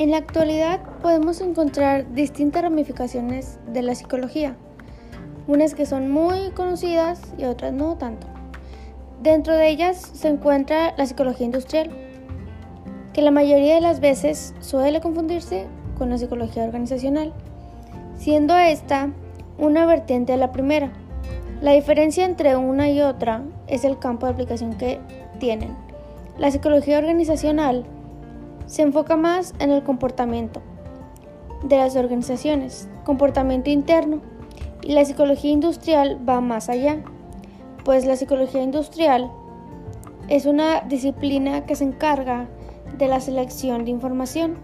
En la actualidad podemos encontrar distintas ramificaciones de la psicología, unas que son muy conocidas y otras no tanto. Dentro de ellas se encuentra la psicología industrial, que la mayoría de las veces suele confundirse con la psicología organizacional, siendo esta una vertiente de la primera. La diferencia entre una y otra es el campo de aplicación que tienen. La psicología organizacional se enfoca más en el comportamiento de las organizaciones, comportamiento interno, y la psicología industrial va más allá, pues la psicología industrial es una disciplina que se encarga de la selección de información.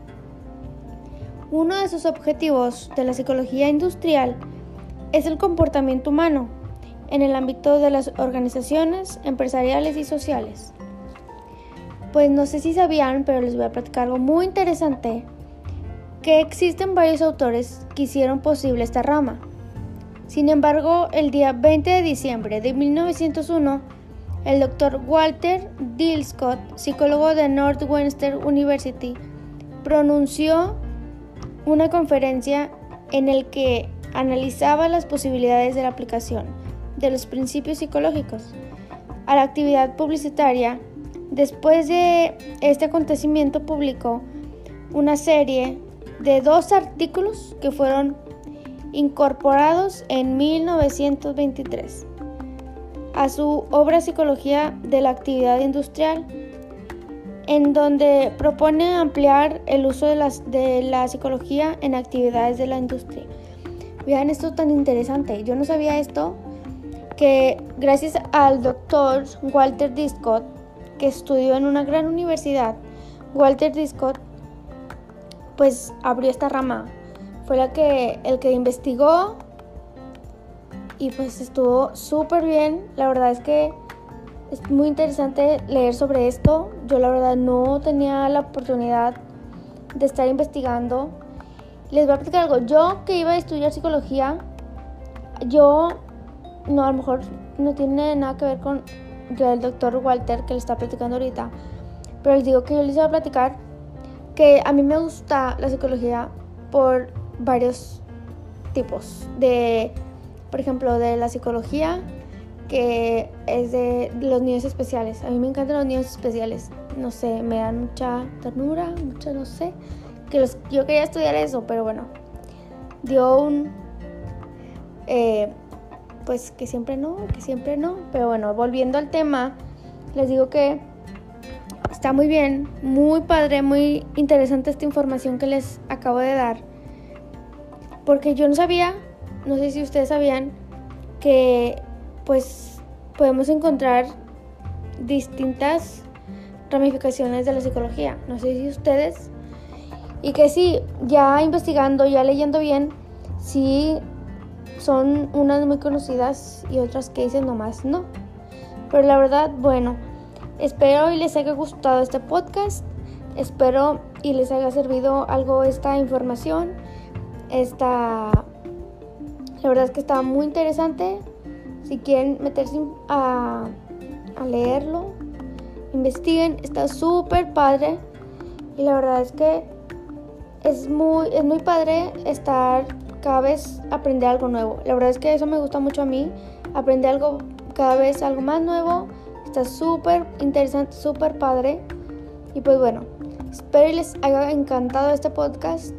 Uno de sus objetivos de la psicología industrial es el comportamiento humano en el ámbito de las organizaciones empresariales y sociales. Pues no sé si sabían, pero les voy a platicar algo muy interesante, que existen varios autores que hicieron posible esta rama. Sin embargo, el día 20 de diciembre de 1901, el doctor Walter D. Scott, psicólogo de Northwestern University, pronunció una conferencia en el que analizaba las posibilidades de la aplicación de los principios psicológicos a la actividad publicitaria Después de este acontecimiento publicó una serie de dos artículos que fueron incorporados en 1923 a su obra Psicología de la Actividad Industrial, en donde propone ampliar el uso de, la psicología en actividades de la industria. Vean esto tan interesante, yo no sabía esto, que gracias al doctor Walter Discott que estudió en una gran universidad, Walter Discott, pues abrió esta rama. Fue la que, el que investigó y pues estuvo súper bien. La verdad es que es muy interesante leer sobre esto. Yo la verdad no tenía la oportunidad de estar investigando. Les voy a platicar algo. Yo que iba a estudiar psicología, yo no, a lo mejor no tiene nada que ver con del doctor Walter que le está platicando ahorita. Pero les digo que yo les voy a platicar que a mí me gusta la psicología por varios tipos. De, por ejemplo, de la psicología que es de los niños especiales. A mí me encantan los niños especiales. No sé, me dan mucha ternura, mucha, no sé. Que los, yo quería estudiar eso, pero bueno. Dio un... Eh, pues que siempre no, que siempre no. Pero bueno, volviendo al tema, les digo que está muy bien, muy padre, muy interesante esta información que les acabo de dar. Porque yo no sabía, no sé si ustedes sabían, que pues podemos encontrar distintas ramificaciones de la psicología. No sé si ustedes. Y que sí, ya investigando, ya leyendo bien, sí son unas muy conocidas y otras que dicen nomás no. Pero la verdad, bueno, espero y les haya gustado este podcast. Espero y les haya servido algo esta información. Esta, la verdad es que está muy interesante. Si quieren meterse a, a leerlo, investiguen. Está súper padre. Y la verdad es que es muy, es muy padre estar cada vez aprender algo nuevo. La verdad es que eso me gusta mucho a mí, aprender algo cada vez algo más nuevo. Está súper interesante, súper padre. Y pues bueno, espero les haya encantado este podcast.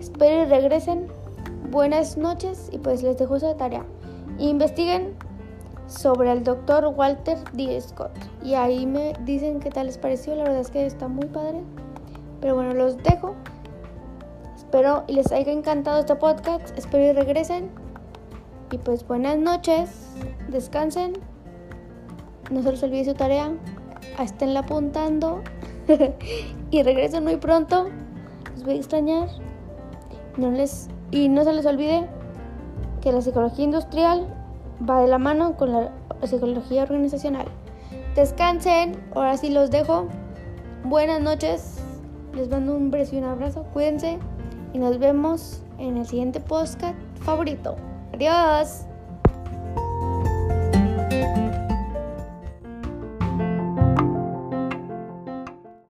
Espero y regresen. Buenas noches y pues les dejo esa tarea. Investiguen sobre el doctor Walter D. Scott. Y ahí me dicen qué tal les pareció. La verdad es que está muy padre. Pero bueno, los dejo. Espero les haya encantado este podcast. Espero y regresen. Y pues buenas noches. Descansen. No se les olvide su tarea. Esténla apuntando. y regresen muy pronto. Les voy a extrañar. No les, y no se les olvide que la psicología industrial va de la mano con la psicología organizacional. Descansen. Ahora sí los dejo. Buenas noches. Les mando un beso y un abrazo. Cuídense y nos vemos en el siguiente podcast favorito. Adiós.